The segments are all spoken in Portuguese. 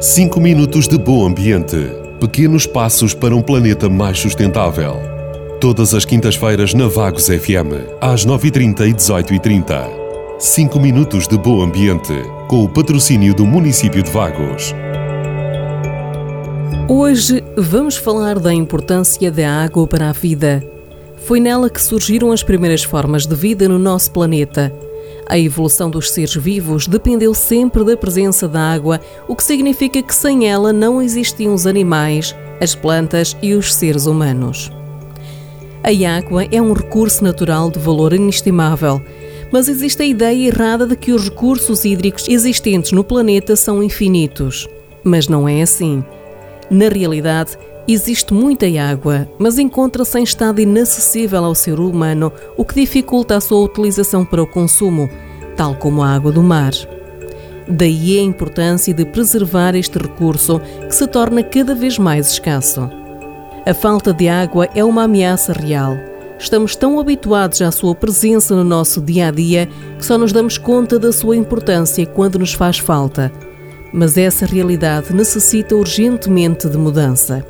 5 minutos de bom ambiente. Pequenos passos para um planeta mais sustentável. Todas as quintas-feiras na Vagos FM, às 9h30 e 18h30. 5 minutos de bom ambiente, com o patrocínio do município de Vagos. Hoje vamos falar da importância da água para a vida. Foi nela que surgiram as primeiras formas de vida no nosso planeta. A evolução dos seres vivos dependeu sempre da presença da água, o que significa que sem ela não existiam os animais, as plantas e os seres humanos. A água é um recurso natural de valor inestimável, mas existe a ideia errada de que os recursos hídricos existentes no planeta são infinitos. Mas não é assim. Na realidade, Existe muita água, mas encontra-se em estado inacessível ao ser humano, o que dificulta a sua utilização para o consumo, tal como a água do mar. Daí a importância de preservar este recurso, que se torna cada vez mais escasso. A falta de água é uma ameaça real. Estamos tão habituados à sua presença no nosso dia a dia que só nos damos conta da sua importância quando nos faz falta. Mas essa realidade necessita urgentemente de mudança.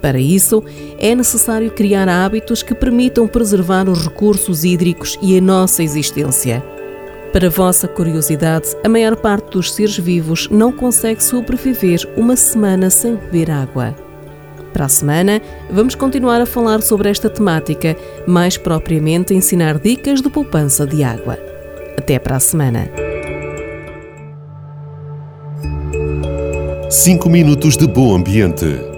Para isso, é necessário criar hábitos que permitam preservar os recursos hídricos e a nossa existência. Para vossa curiosidade, a maior parte dos seres vivos não consegue sobreviver uma semana sem beber água. Para a semana, vamos continuar a falar sobre esta temática, mais propriamente ensinar dicas de poupança de água. Até para a semana. 5 minutos de bom ambiente.